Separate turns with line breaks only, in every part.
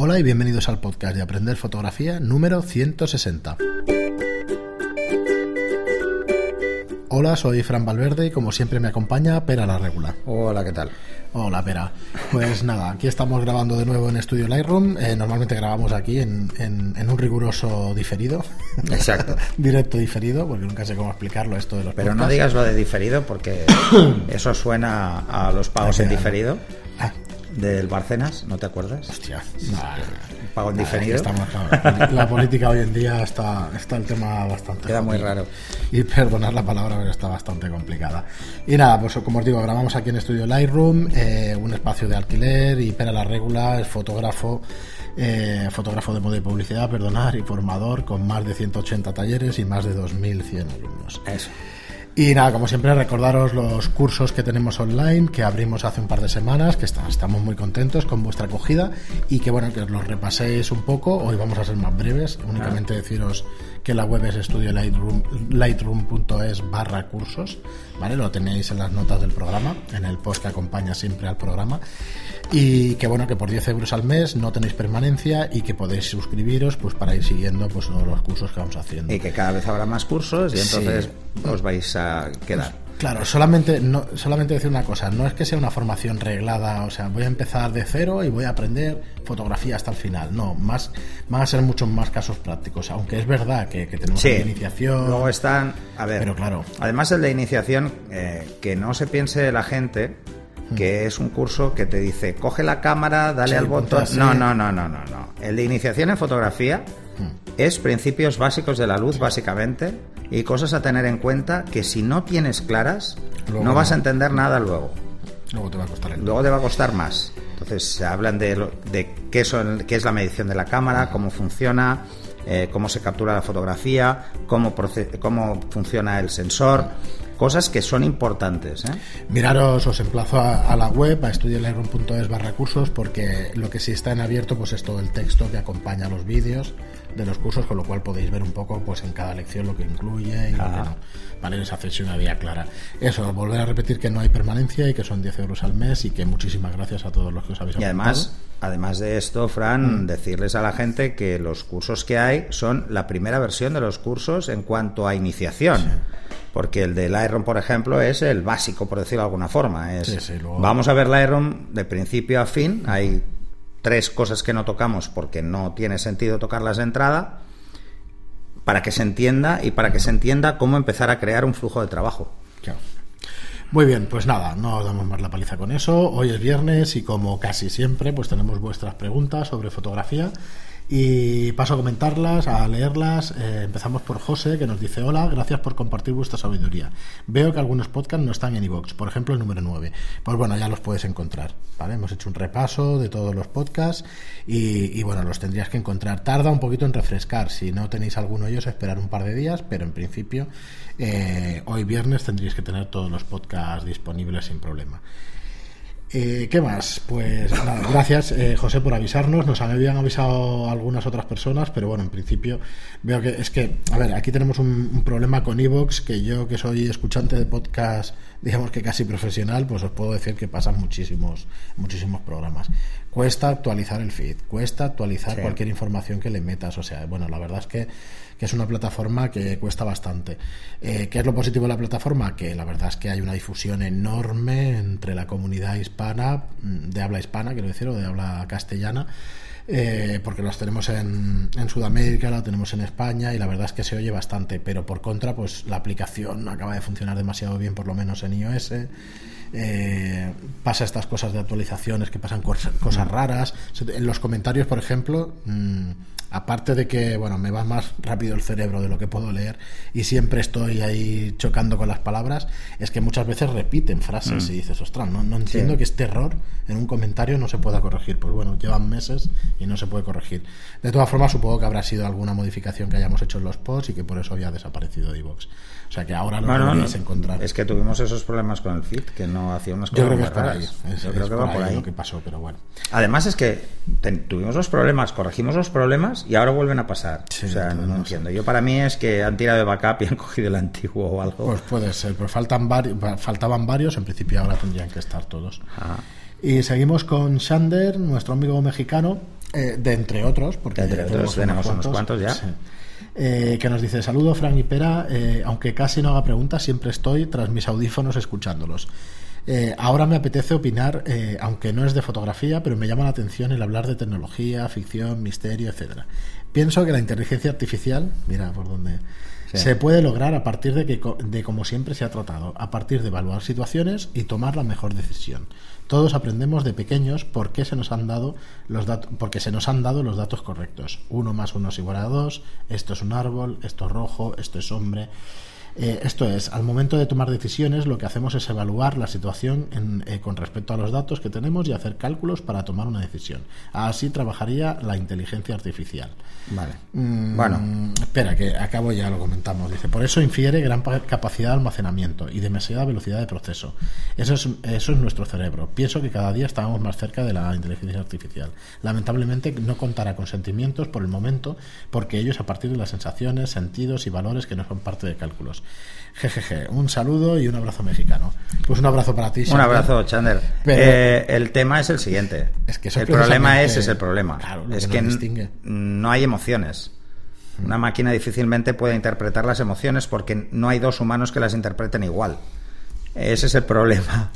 Hola y bienvenidos al podcast de Aprender Fotografía número 160. Hola, soy Fran Valverde y como siempre me acompaña Pera la Regula.
Hola, ¿qué tal?
Hola, Pera. Pues nada, aquí estamos grabando de nuevo en Estudio Lightroom. Eh, normalmente grabamos aquí en, en- en un riguroso diferido.
Exacto.
Directo diferido, porque nunca sé cómo explicarlo esto de los
Pero no digas lo de diferido porque eso suena a los pagos en diferido del Barcenas, ¿no te acuerdas?
hostia. Nah,
Pago en
nah,
diferido.
aquí estamos, claro. La política hoy en día está, está el tema bastante.
Queda muy raro.
Y perdonar la palabra, pero está bastante complicada. Y nada, pues como os digo, grabamos aquí en Estudio Lightroom, eh, un espacio de alquiler y Pera la Regula es fotógrafo, eh, fotógrafo de moda y publicidad, perdonar, y formador con más de 180 talleres y más de 2.100 alumnos.
Eso.
Y nada, como siempre, recordaros los cursos que tenemos online, que abrimos hace un par de semanas, que estamos muy contentos con vuestra acogida y que bueno, que os los repaséis un poco. Hoy vamos a ser más breves, únicamente deciros que la web es estudio lightroom, barra cursos, ¿vale? Lo tenéis en las notas del programa, en el post que acompaña siempre al programa. Y que bueno, que por 10 euros al mes no tenéis permanencia y que podéis suscribiros pues para ir siguiendo pues todos los cursos que vamos haciendo.
Y que cada vez habrá más cursos y
Sí.
entonces os vais a quedar.
Claro, solamente, no, solamente decir una cosa, no es que sea una formación reglada, o sea, voy a empezar de cero y voy a aprender fotografía hasta el final, no, más van a ser muchos más casos prácticos, aunque es verdad que, que tenemos
Sí.
una iniciación,
Luego están, a ver,
Pero claro.
además el de iniciación, eh, que no se piense la gente que es un curso que te dice, coge la cámara, dale
Sí,
al botón. No, no, no, no, no, no. El de iniciación en fotografía es principios básicos de la luz, básicamente, y cosas a tener en cuenta que si no tienes claras,
Luego
no vas a entender nada luego.
luego te va a costar el
Luego te va a costar más. Entonces se hablan de, lo- de qué, son, qué es la medición de la cámara, cómo funciona, eh, cómo se captura la fotografía, cómo, cómo funciona el sensor, cosas que son importantes. ¿eh?
Miraros, os emplazo a, a la web, a estudiolightroom.es barra cursos, porque lo que sí está en abierto pues es todo el texto que acompaña los vídeos de los cursos, con lo cual podéis ver un poco pues en cada lección lo que incluye y lo que
Ah.
no. Vale, os hacéis una vía clara. Eso, volver a repetir que no hay permanencia y que son 10 euros al mes y que muchísimas gracias a todos los que os habéis
Y además,
apuntado.
además de esto,
Mm.
Fran, decirles a la gente que los cursos que hay son la primera versión de los cursos en cuanto a iniciación. Porque el de Lightroom, por ejemplo, es el básico, por decirlo de alguna forma. Es,
Sí, sí, luego-
Vamos a ver Lightroom de principio a fin. Hay tres cosas que no tocamos porque no tiene sentido tocarlas de entrada para que se entienda y para que se entienda cómo empezar a crear un flujo de trabajo.
Muy bien, pues nada, no os damos más la paliza con eso. Hoy es viernes y como casi siempre, pues tenemos vuestras preguntas sobre fotografía y paso a comentarlas, a leerlas. Eh, empezamos por José, que nos dice, hola, gracias por compartir vuestra sabiduría. Veo que algunos podcasts no están en iVoox, por ejemplo el número 9. Pues bueno, ya los puedes encontrar, ¿vale? Hemos hecho un repaso de todos los podcasts y, bueno, los tendrías que encontrar. Tarda un poquito en refrescar, si no tenéis alguno de ellos, esperar un par de días, pero en principio eh, hoy viernes tendríais que tener todos los podcasts disponibles sin problema. Eh, ¿Qué más? Pues nada, gracias eh, José por avisarnos. Nos habían avisado algunas otras personas, pero bueno, en principio veo que es que, a ver, aquí tenemos un, problema con Evox, que yo que soy escuchante de podcast, digamos que casi profesional, pues os puedo decir que pasan muchísimos, muchísimos programas. Cuesta actualizar el feed, cuesta actualizar
Sí.
cualquier información que le metas. O sea, bueno, la verdad es que, que es una plataforma que cuesta bastante. Eh, ¿Qué es lo positivo de la plataforma? Que la verdad es que hay una difusión enorme entre la comunidad hispana, mm, de habla hispana, quiero decir, o de habla castellana. eh, porque los tenemos en, en Sudamérica, la tenemos en España y la verdad es que se oye bastante, pero por contra, pues la aplicación no acaba de funcionar demasiado bien, por lo menos en iOS. Eh, pasa estas cosas de actualizaciones que pasan cosas, cosas raras. En los comentarios, por ejemplo, mm, aparte de que bueno me va más rápido el cerebro de lo que puedo leer y siempre estoy ahí chocando con las palabras, es que muchas veces repiten frases y dices, ostras, no, no entiendo que este error en un comentario no se pueda corregir. Pues bueno, llevan meses y no se puede corregir. De todas formas, supongo que habrá sido alguna modificación que hayamos hecho en los posts y que por eso había desaparecido iVoox. O sea que ahora lo
Bueno,
podríais
no,
encontrar.
Es que tuvimos esos problemas con el feed, que no hacía unas cosas
Yo creo que
muy
es por ahí.
raras.
Es,
Yo
es
creo que va por ahí.
lo que pasó, pero bueno.
Además es que tuvimos los problemas, corregimos los problemas y ahora vuelven a pasar.
Sí,
o sea, no, entiendo. Yo para mí es que han tirado de backup y han cogido el antiguo o algo.
Pues puede ser, pero faltan vari- faltaban varios, en principio ahora tendrían que estar todos.
Ah.
Y seguimos con Shander, nuestro amigo mexicano, Eh, de entre otros, porque
Entre otros, tenemos unos cuantos ya.
sí. Eh, que nos dice, saludo Frank y Pera, eh, aunque casi no haga preguntas, siempre estoy tras mis audífonos escuchándolos. Eh, ahora me apetece opinar, eh, aunque no es de fotografía, pero me llama la atención el hablar de tecnología, ficción, misterio, etcétera. Pienso que la inteligencia artificial, mira por dónde,
Sí.
se puede lograr a partir de que, de como siempre se ha tratado, a partir de evaluar situaciones y tomar la mejor decisión. Todos aprendemos de pequeños por qué se nos han dado los datos, porque se nos han dado los datos correctos. Uno más uno es igual a dos. Esto es un árbol. Esto es rojo. Esto es hombre. Eh, esto es, al momento de tomar decisiones, lo que hacemos es evaluar la situación en- eh, con respecto a los datos que tenemos y hacer cálculos para tomar una decisión. Así trabajaría la inteligencia artificial.
Vale.
Mm,
Bueno.
Espera, que acabo ya lo comentamos. Dice, por eso infiere gran pa- capacidad de almacenamiento y demasiada velocidad de proceso. Eso es, eso es nuestro cerebro. Pienso que cada día estamos más cerca de la inteligencia artificial. Lamentablemente no contará con sentimientos por el momento, porque ellos a partir de las sensaciones, sentidos y valores que no son parte de cálculos. Jejeje, un saludo y un abrazo mexicano. Pues un abrazo para ti.
Un
Xander.
abrazo, Chander.
Pero-
Eh, el tema es el siguiente.
Es que
el problema es, es el problema.
Claro,
es
que
que
nos
n-
distingue.
no hay emociones. Una máquina difícilmente puede interpretar las emociones porque no hay dos humanos que las interpreten igual. Ese es el problema.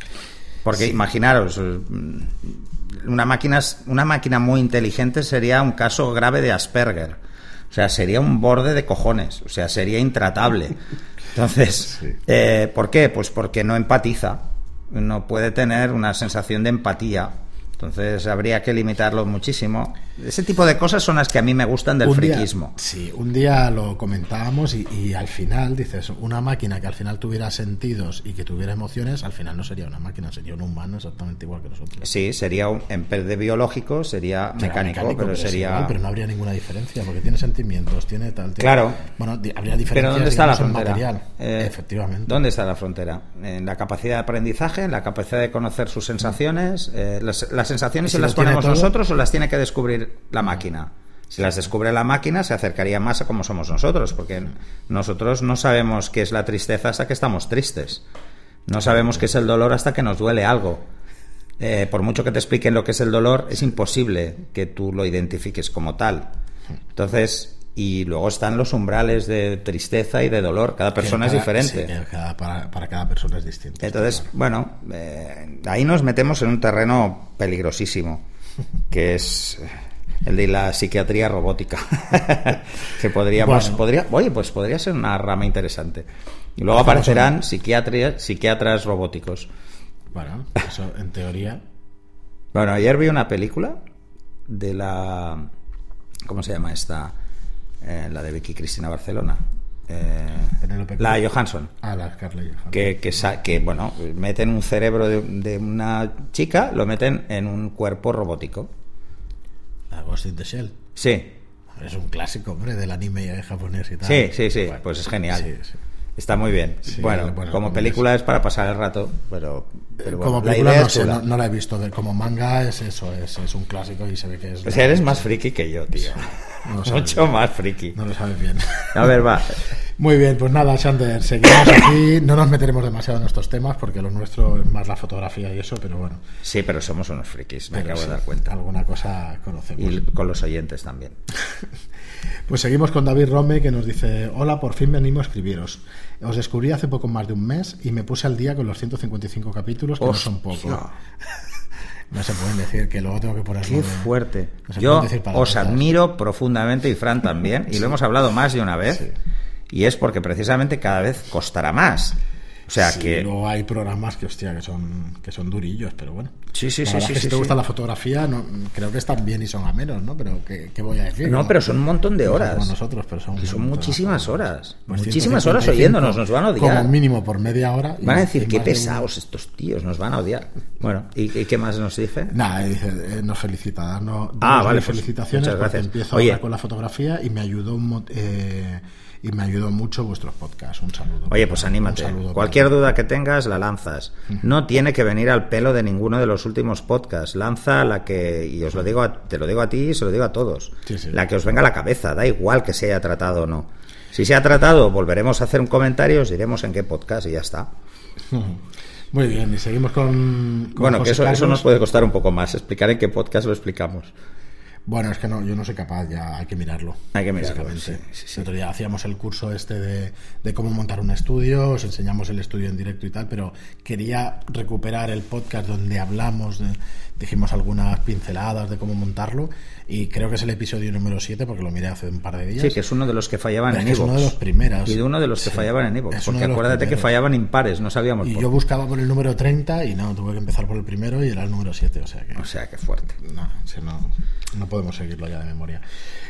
Porque imaginaros, eh, una máquina, una máquina muy inteligente sería un caso grave de Asperger. O sea, sería un borde de cojones. O sea, sería intratable. Entonces,
Sí.
eh, ¿por qué? Pues porque no empatiza. No puede tener una sensación de empatía. Entonces habría que limitarlo muchísimo. Ese tipo de cosas son las que a mí me gustan del
Un día-
friquismo.
sí, un día lo comentábamos y, y al final dices, una máquina que al final tuviera sentidos y que tuviera emociones, al final no sería una máquina, sería un humano exactamente igual que nosotros.
Sí, sería un, en vez de biológico, sería
Será
mecánico, pero
es
sería.
igual, pero no habría ninguna diferencia, porque tiene sentimientos, tiene tal. tiene-
Claro.
Bueno, habría diferencias.
Pero ¿dónde está la
digamos, en
frontera?
material.
Eh,
Efectivamente.
¿Dónde está la frontera? En la capacidad de aprendizaje, en la capacidad de conocer sus sensaciones. Eh, las, las sensaciones
Si
se las ponemos
todo-
nosotros o las tiene que descubrir la máquina. Si las descubre la máquina, se acercaría más a como somos nosotros, porque nosotros no sabemos qué es la tristeza hasta que estamos tristes. No sabemos qué es el dolor hasta que nos duele algo. Eh, por mucho que te expliquen lo que es el dolor, es imposible que tú lo identifiques como tal. Entonces, y luego están los umbrales de tristeza y de dolor. Cada persona es diferente.
sí, que cada- para, para cada persona es distinto.
Entonces, bueno, eh, ahí nos metemos en un terreno peligrosísimo, que es eh, el de la psiquiatría robótica. que podríamos,
Bueno.
podría, oye, pues podría ser una rama interesante. Y luego aparecerán psiquiatras, psiquiatras robóticos.
Bueno, eso en teoría.
Bueno, ayer vi una película de la. ¿Cómo se llama esta? La de Vicky Cristina Barcelona. Eh, la. Johansson.
Ah, la Scarlett Johansson.
Que, que, que, bueno, meten un cerebro de, de una chica, lo meten en un cuerpo robótico.
La Ghost in the Shell.
Sí,
Es un clásico, hombre, del anime japonés y tal.
sí, sí, sí.
Bueno,
Pues es genial.
sí, sí.
Está muy bien.
Sí,
bueno,
bueno,
como película es para pasar el rato, pero, pero bueno,
como
la
película
idea
no, sé,
chula.
no, no la he visto. como manga es eso, es, es un clásico y se ve que es.
O sea, eres más friki que yo, tío.
No
Mucho más friki.
No lo sabes bien.
A ver, va.
Muy bien, pues nada, Sander, seguimos aquí. No nos meteremos demasiado en estos temas porque lo nuestro es más la fotografía y eso, pero bueno.
Sí, pero somos unos frikis, me
pero
acabo
sí,
de dar cuenta.
Alguna cosa conocemos.
Y con los oyentes también.
Pues seguimos con David Rome que nos dice, hola, por fin venimos a escribiros. Os descubrí hace poco más de un mes y me puse al día con los 155 capítulos, que no son pocos. No se pueden decir, que luego tengo que ponerlo.
Qué fuerte.
no
Yo os admiro profundamente y Fran también, y lo hemos hablado más de una vez,
Sí.
Y es porque precisamente cada vez costará más. O sea
Sí,
que...
luego hay programas que, hostia, que son, que son durillos, pero bueno.
Sí, sí,
La
sí,
si te gusta la fotografía, no, creo que están bien y son a menos, ¿no? Pero ¿qué, qué voy a decir?
No, pero son un montón de
No
horas.
somos nosotros, pero son,
Y son muchísimas
horas. Pues
Muchísimas
155,
horas oyéndonos, nos van a odiar.
Como mínimo por media hora. y-
Van a decir, qué
de
pesados estos tíos, nos van a odiar. Bueno, ¿y, y qué más nos dice?
Nada, dice, eh, nos felicita, darnos,
Ah, vale, pues,
felicitaciones
muchas
porque
gracias.
empiezo
Oye.
ahora con la fotografía y me ayudó un eh, y me ayudó mucho vuestros podcasts. Un saludo.
Oye, pues anímate. Cualquier
para-
duda que tengas, la lanzas. No tiene que venir al pelo de ninguno de los últimos podcasts. Lanza la que, y os lo digo, a- te lo digo a ti y se lo digo a todos.
Sí, sí.
La que os venga a la cabeza. Da igual que se haya tratado o no. Si se ha tratado, volveremos a hacer un comentario, os diremos en qué podcast y ya está.
Muy bien, y seguimos con. con
bueno,
José
que eso, eso nos puede costar un poco más. Explicar en qué podcast lo explicamos.
Bueno, es que no, yo no soy capaz, ya hay que mirarlo.
Hay que mirarlo, sí, sí, sí.
El otro día hacíamos el curso este de, de cómo montar un estudio, os enseñamos el estudio en directo y tal, pero quería recuperar el podcast donde hablamos, de- dijimos algunas pinceladas de cómo montarlo y creo que es el episodio número 7 porque lo miré hace un par de días.
Sí, que es uno de los que fallaban
Es
en
que es uno de los primeros.
Y de uno de los que fallaban en
uno
Porque acuérdate que fallaban impares, no sabíamos
Y
por
yo
qué.
buscaba por el número 30 y no, tuve que empezar por el primero y era el número 7, o sea que...
O sea, qué fuerte.
No, sí, no, no podemos seguirlo ya de memoria.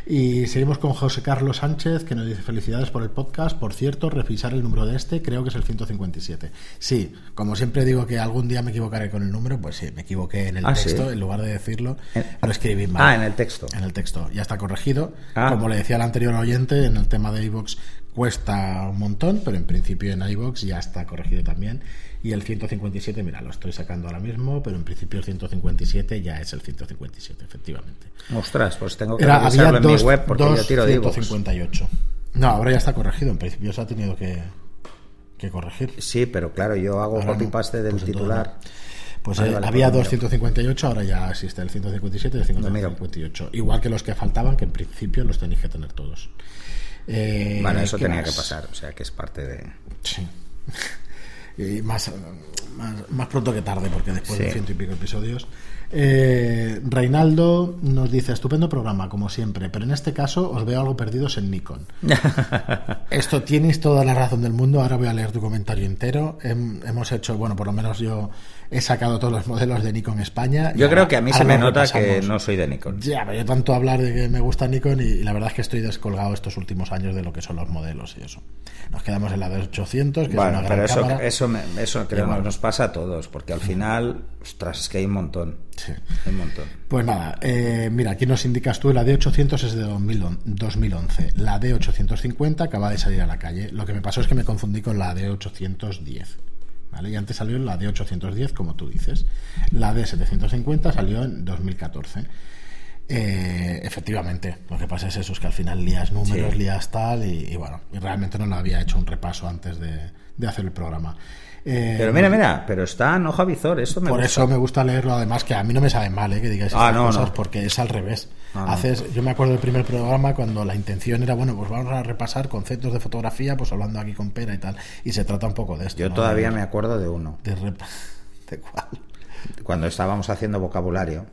Y seguimos con José Carlos Sánchez, que nos dice felicidades por el podcast. Por cierto, revisar el número de este, creo que es el 157. Sí, como siempre digo que algún día me equivocaré con el número, pues sí, me equivoqué en el
Ah,
texto,
¿sí?
en lugar de decirlo,
En-
lo escribí mal.
Ah, en el texto.
En el texto, ya está corregido.
Ah.
Como le decía el anterior oyente, en el tema de iVoox cuesta un montón, pero en principio en iVoox ya está corregido también. Y el 157, mira, lo estoy sacando ahora mismo, pero en principio el 157 ya es el 157, efectivamente.
Ostras, pues tengo que
Era, había
en
dos,
mi web porque
dos
yo tiro de iVoox.
158. No, ahora ya está corregido. En principio se ha tenido que, que corregir.
Sí, pero claro, yo hago
Ahora no.
copy-paste del
Pues
titular.
no. Pues
Vale,
eh,
vale,
había
pues lo
dos 158, ahora ya existe el 157 y el
Lo miro.
158. Igual que los que faltaban, que en principio los tenéis que tener todos. Eh,
Bueno, eso
¿qué
tenía
más?
que pasar, o sea que es parte de...
Sí. Y más, más, más pronto que tarde, porque después
Sí.
de ciento y pico episodios. Eh, Reinaldo nos dice: estupendo programa, como siempre, pero en este caso os veo algo perdidos en Nikon. Esto tienes toda la razón del mundo. Ahora voy a leer tu comentario entero. Hem- hemos hecho, bueno, por lo menos yo he sacado todos los modelos de Nikon España.
Yo creo que a mí se me nota que no soy de Nikon.
Ya, pero yo tanto hablar de que me gusta Nikon y, y la verdad es que estoy descolgado estos últimos años de lo que son los modelos y eso. Nos quedamos en la de 800, que es una gran
pero eso,
cámara.
eso, me- eso creo que nos pasa a todos, porque al final, ostras, es que hay un montón.
Sí.
Un montón.
Pues nada, eh, mira, aquí nos indicas tú, la D800 es de 2011, 2011. La D850 acaba de salir a la calle. Lo que me pasó es que me confundí con la D810. ¿Vale? Y antes salió la D810, como tú dices. La D750 salió en 2014. Eh, efectivamente, lo que pasa es eso, es que al final lías números,
Sí.
lías tal, y, y bueno, y realmente no lo había hecho un repaso antes de, de hacer el programa. Eh,
Pero mira, mira, pero está en hoja visor, esto me
por
gusta.
eso me gusta leerlo, además que a mí no me sabe mal ¿eh? que digáis
Ah,
estas
no,
cosas,
no.
porque es al revés.
No.
Haces, yo me acuerdo del primer programa cuando la intención era, bueno, pues vamos a repasar conceptos de fotografía, pues hablando aquí con Pera y tal, y se trata un poco de esto.
Yo todavía me acuerdo de uno,
de, ¿de cuál?
cuando estábamos haciendo vocabulario.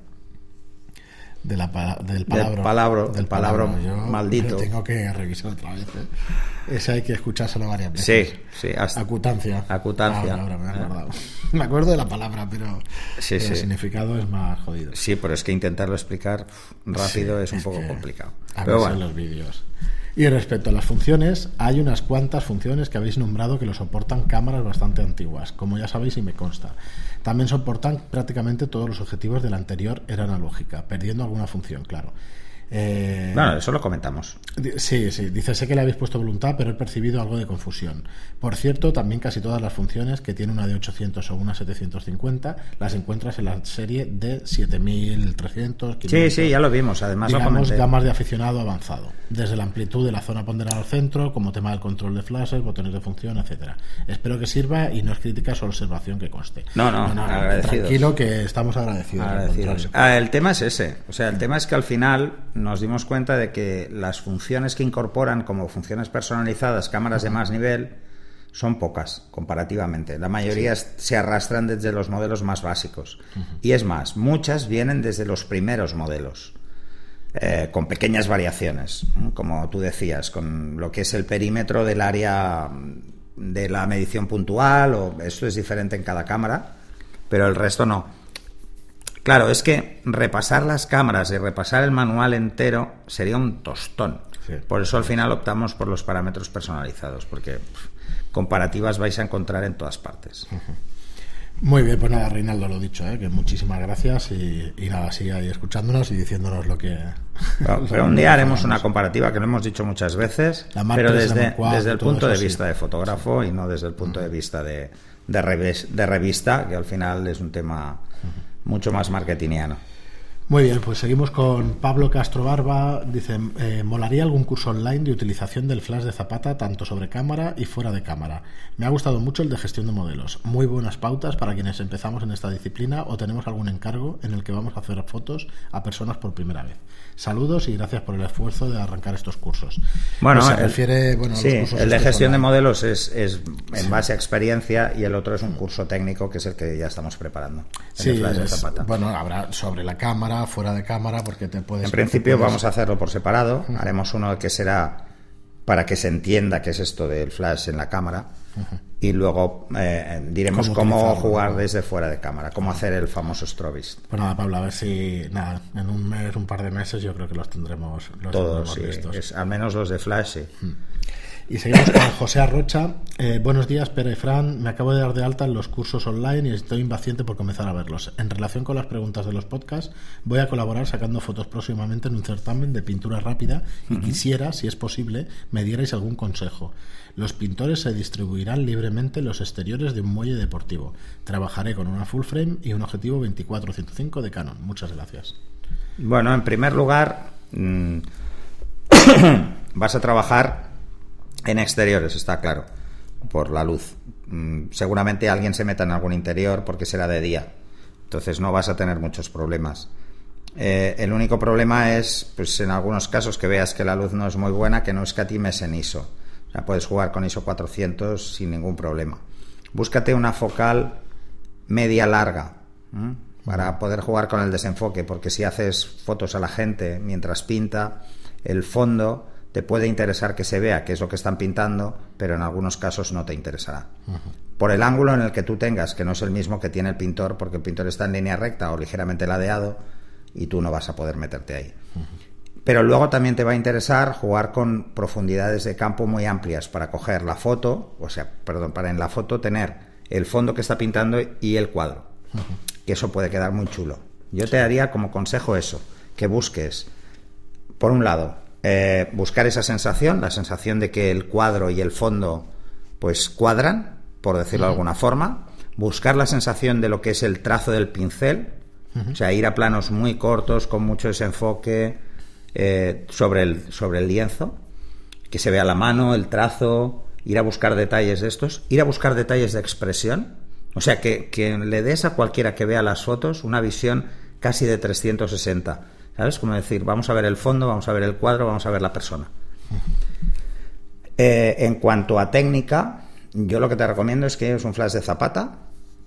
De la, del palabra.
palabro, del palabro maldito.
Tengo que revisar otra vez. ¿eh? Ese hay que escuchárselo varias veces.
Sí, sí, hasta-
Acutancia.
Acutancia.
Ahora, ahora me acuerdo de la palabra, pero
Sí,
el
sí.
significado es más jodido.
Sí, pero es que intentarlo explicar rápido
Sí,
es un poco complicado.
A
Pero bueno,
los vídeos. Y respecto a las funciones, hay unas cuantas funciones que habéis nombrado que lo soportan cámaras bastante antiguas, como ya sabéis y me consta. También soportan prácticamente todos los objetivos de la anterior era analógica, perdiendo alguna función, claro. Eh,
bueno, eso lo comentamos.
Sí, sí, dice, sé que le habéis puesto voluntad, pero he percibido algo de confusión. Por cierto, también casi todas las funciones que tiene una de 800 o una 750 las encuentras en la serie de 7300.
Sí,
500,
sí, ya lo vimos, además lo
digamos,
comenté.
gamas de aficionado avanzado, desde la amplitud de la zona ponderal al centro, como tema del control de flashes, botones de función, etcétera. Espero que sirva y no es crítica, solo observación que conste.
No, no, agradecidos.
Tranquilo que estamos agradecidos.
Agradecidos. Ah, el tema es ese. O sea, el tema es que al final nos dimos cuenta de que las funciones que incorporan como funciones personalizadas cámaras de más nivel son pocas comparativamente. La mayoría se arrastran desde los modelos más básicos. Y es más, muchas vienen desde los primeros modelos. eh, con pequeñas variaciones, ¿no? como tú decías, con lo que es el perímetro del área de la medición puntual, o esto es diferente en cada cámara, pero el resto no. Claro, es que repasar las cámaras y repasar el manual entero sería un tostón.
Sí.
Por eso al final optamos por los parámetros personalizados, porque pff, comparativas vais a encontrar en todas partes.
Muy bien, pues nada, Reinaldo, lo dicho, ¿eh? que muchísimas gracias y, y nada, sigue ahí escuchándonos y diciéndonos lo que...
Pero, pero un día haremos una comparativa que lo hemos dicho muchas veces, pero desde, desde el punto de
sí.
vista de fotógrafo y no desde el punto de vista de, de revista, que al final es un tema mucho más marketingiano.
Muy bien, pues seguimos con Pablo Castro Barba. Dice, eh, molaría algún curso online de utilización del flash de Zapata, tanto sobre cámara y fuera de cámara. Me ha gustado mucho el de gestión de modelos. Muy buenas pautas para quienes empezamos en esta disciplina o tenemos algún encargo en el que vamos a hacer fotos a personas por primera vez. Saludos y gracias por el esfuerzo de arrancar estos cursos.
Bueno,
Pues se
el-
refiere, bueno, a los
sí,
cursos
el de gestión de modelos es, es en base a experiencia y el otro es un curso técnico que es el que ya estamos preparando. el de
Sí,
Flash de Zapata.
bueno, habrá sobre la cámara, fuera de cámara, porque te puedes...
En principio
puedes-
vamos a hacerlo por separado. Haremos uno que será para que se entienda qué es esto del flash en la cámara. Y luego eh, diremos
Cómo
jugar
¿no?
desde fuera de cámara, cómo hacer el famoso strobist.
Pues nada, Pablo, a ver si nada, en un mes, un par de meses, yo creo que los tendremos, los
Todos,
tendremos
sí,
listos.
es- al menos los de flash, sí.
Y seguimos con José Arrocha. Eh, buenos días, Pere y Fran. Me acabo de dar de alta en los cursos online y estoy impaciente por comenzar a verlos. En relación con las preguntas de los podcasts, voy a colaborar sacando fotos próximamente en un certamen de pintura rápida y quisiera, si es posible, me dierais algún consejo. Los pintores se distribuirán libremente en los exteriores de un muelle deportivo. Trabajaré con una full frame y un objetivo 24-105 de Canon. Muchas gracias.
Bueno, en primer lugar, mm, vas a trabajar en exteriores, está claro, por la luz. Mm, Seguramente alguien se meta en algún interior porque será de día. Entonces no vas a tener muchos problemas. Eh, el único problema es, pues en algunos casos que veas que la luz no es muy buena, que no escatimes en ISO. O sea, puedes jugar con ISO 400 sin ningún problema. Búscate una focal media larga para poder jugar con el desenfoque, porque si haces fotos a la gente mientras pinta, el fondo te puede interesar que se vea qué es lo que están pintando, pero en algunos casos no te interesará. Por el ángulo en el que tú tengas, que no es el mismo que tiene el pintor, porque el pintor está en línea recta o ligeramente ladeado y tú no vas a poder meterte ahí. Pero luego también te va a interesar jugar con profundidades de campo muy amplias para coger la foto, o sea, perdón, para en la foto tener el fondo que está pintando y el cuadro. Que eso puede quedar muy chulo. Yo te daría como consejo eso, que busques, por un lado, eh, buscar esa sensación, la sensación de que el cuadro y el fondo pues cuadran, por decirlo de alguna forma, buscar la sensación de lo que es el trazo del pincel, o sea, ir a planos muy cortos, con mucho desenfoque eh, sobre, el, sobre el lienzo, que se vea la mano, el trazo, ir a buscar detalles de estos, ir a buscar detalles de expresión, o sea, que, que le des a cualquiera que vea las fotos una visión casi de 360, ¿sabes? Como decir, vamos a ver el fondo, vamos a ver el cuadro, vamos a ver la persona. Eh, en cuanto a técnica, yo lo que te recomiendo es que lleves un flash de zapata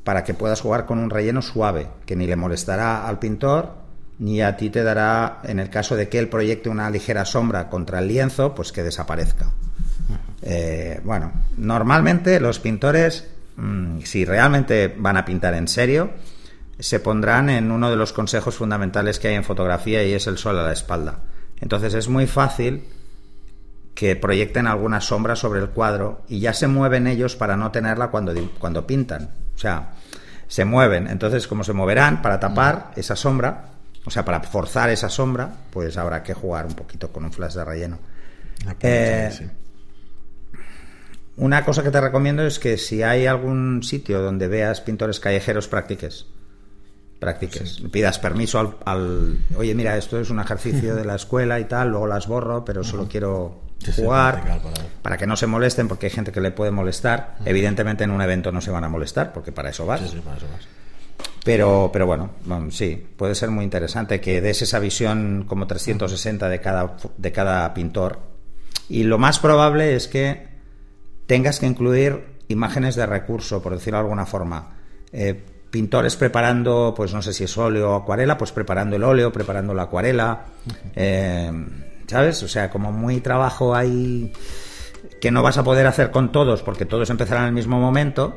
para que puedas jugar con un relleno suave, que ni le molestará al pintor ni a ti te dará, en el caso de que él proyecte una ligera sombra contra el lienzo, pues que desaparezca. Eh, bueno, normalmente los pintores, mm, si realmente van a pintar en serio, se pondrán en uno de los consejos fundamentales que hay en fotografía y es el sol a la espalda. Entonces es muy fácil que proyecten alguna sombra sobre el cuadro y ya se mueven ellos para no tenerla cuando, cuando pintan. O sea, se mueven. Entonces, como se moverán para tapar esa sombra, o sea, para forzar esa sombra, pues habrá que jugar un poquito con un flash de relleno. Eh,
Sí.
Una cosa que te recomiendo es que si hay algún sitio donde veas pintores callejeros, practiques. Practiques. Pidas permiso al, al- Oye, mira, esto es un ejercicio de la escuela y tal, luego las borro, pero solo quiero jugar
para-
para que no se molesten, porque hay gente que le puede molestar. Evidentemente en un evento no se van a molestar, porque para eso vas.
Sí, sí, para eso vas.
Pero, pero bueno, bueno, sí, puede ser muy interesante que des esa visión como 360 de cada, de cada pintor. Y lo más probable es que tengas que incluir imágenes de recurso, por decirlo de alguna forma. Eh, pintores preparando, pues no sé si es óleo o acuarela, pues preparando el óleo, preparando la acuarela. eh, ¿Sabes? O sea, como muy trabajo ahí que no vas a poder hacer con todos porque todos empezarán al mismo momento,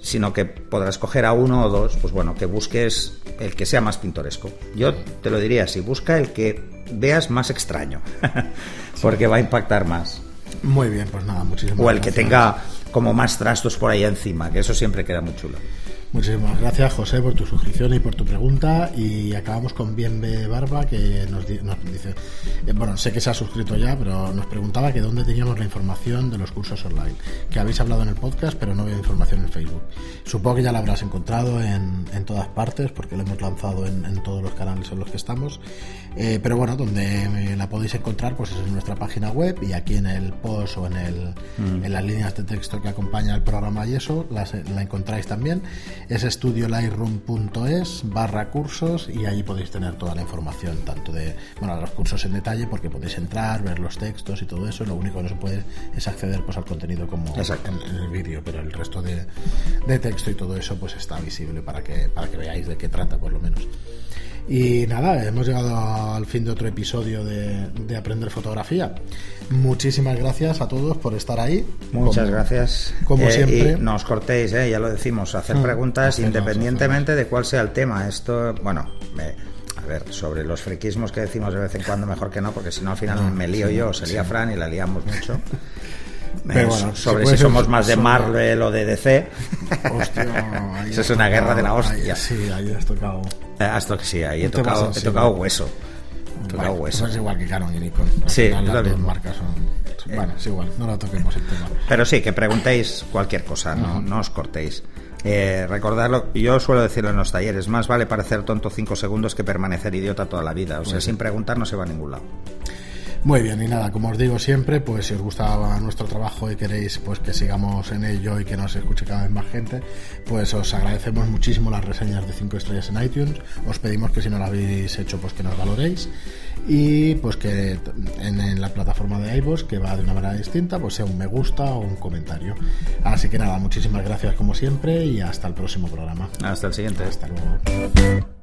sino que podrás coger a uno o dos, pues bueno, que busques el que sea más pintoresco. Yo te lo diría así, busca el que veas más extraño, porque va a impactar más.
Muy bien, pues nada, muchísimas
O el que
gracias.
tenga como más trastos por ahí encima, que eso siempre queda muy chulo.
Muchísimas gracias, José, por tu suscripción y por tu pregunta. Y acabamos con Bienve Barba, que nos, dice: eh, Bueno, sé que se ha suscrito ya, pero nos preguntaba que dónde teníamos la información de los cursos online. Que habéis hablado en el podcast, pero no veo información en Facebook. Supongo que ya la habrás encontrado en, todas partes, porque lo hemos lanzado en, todos los canales en los que estamos. Eh, pero bueno, donde la podéis encontrar, pues es en nuestra página web y aquí en el post o en, el, mm. en las líneas de texto que acompaña el programa y eso, la encontráis también es estudiolightroom.es barra cursos y ahí podéis tener toda la información, tanto de bueno, los cursos en detalle, porque podéis entrar, ver los textos y todo eso. Lo único que no se puede es acceder pues al contenido como en, el vídeo, pero el resto de, de, texto y todo eso pues está visible para que, para que veáis de qué trata, por lo menos. Y nada, hemos llegado al fin de otro episodio de, Aprender Fotografía. Muchísimas gracias a todos por estar ahí.
Muchas gracias.
Como eh, siempre.
no os cortéis, eh, ya lo decimos, hacer mm, preguntas independientemente de cuál sea el tema. Esto, bueno, a ver, sobre los friquismos que decimos de vez en cuando, mejor que no, porque si no al final me lío yo, se lía Fran y la liamos mucho. Pero bueno, sobre si, somos más de Marvel o de DC. Hostia, Eso es una guerra de la hostia.
sí, ahí has tocado.
Eh, hasta que sí, ahí he tocado, he tocado hueso. He tocado hueso.
Pues es igual que Canon y Nikon.
sí,
las dos marcas son. Eh. Bueno, es igual, no lo toquemos el tema.
Pero sí, que preguntéis cualquier cosa, no, no os cortéis. Eh, recordarlo, yo suelo decirlo en los talleres, más vale parecer tonto cinco segundos que permanecer idiota toda la vida. O sea, sin preguntar no se va a ningún lado.
Muy bien, y nada, como os digo siempre, pues si os gusta nuestro trabajo y queréis pues que sigamos en ello y que nos escuche cada vez más gente, pues os agradecemos muchísimo las reseñas de 5 estrellas en iTunes. Os pedimos que si no lo habéis hecho, pues que nos valoréis. Y pues que en, la plataforma de iVoox, que va de una manera distinta, pues sea un me gusta o un comentario. Así que nada, muchísimas gracias como siempre y hasta el próximo programa.
Hasta el siguiente.
Hasta luego.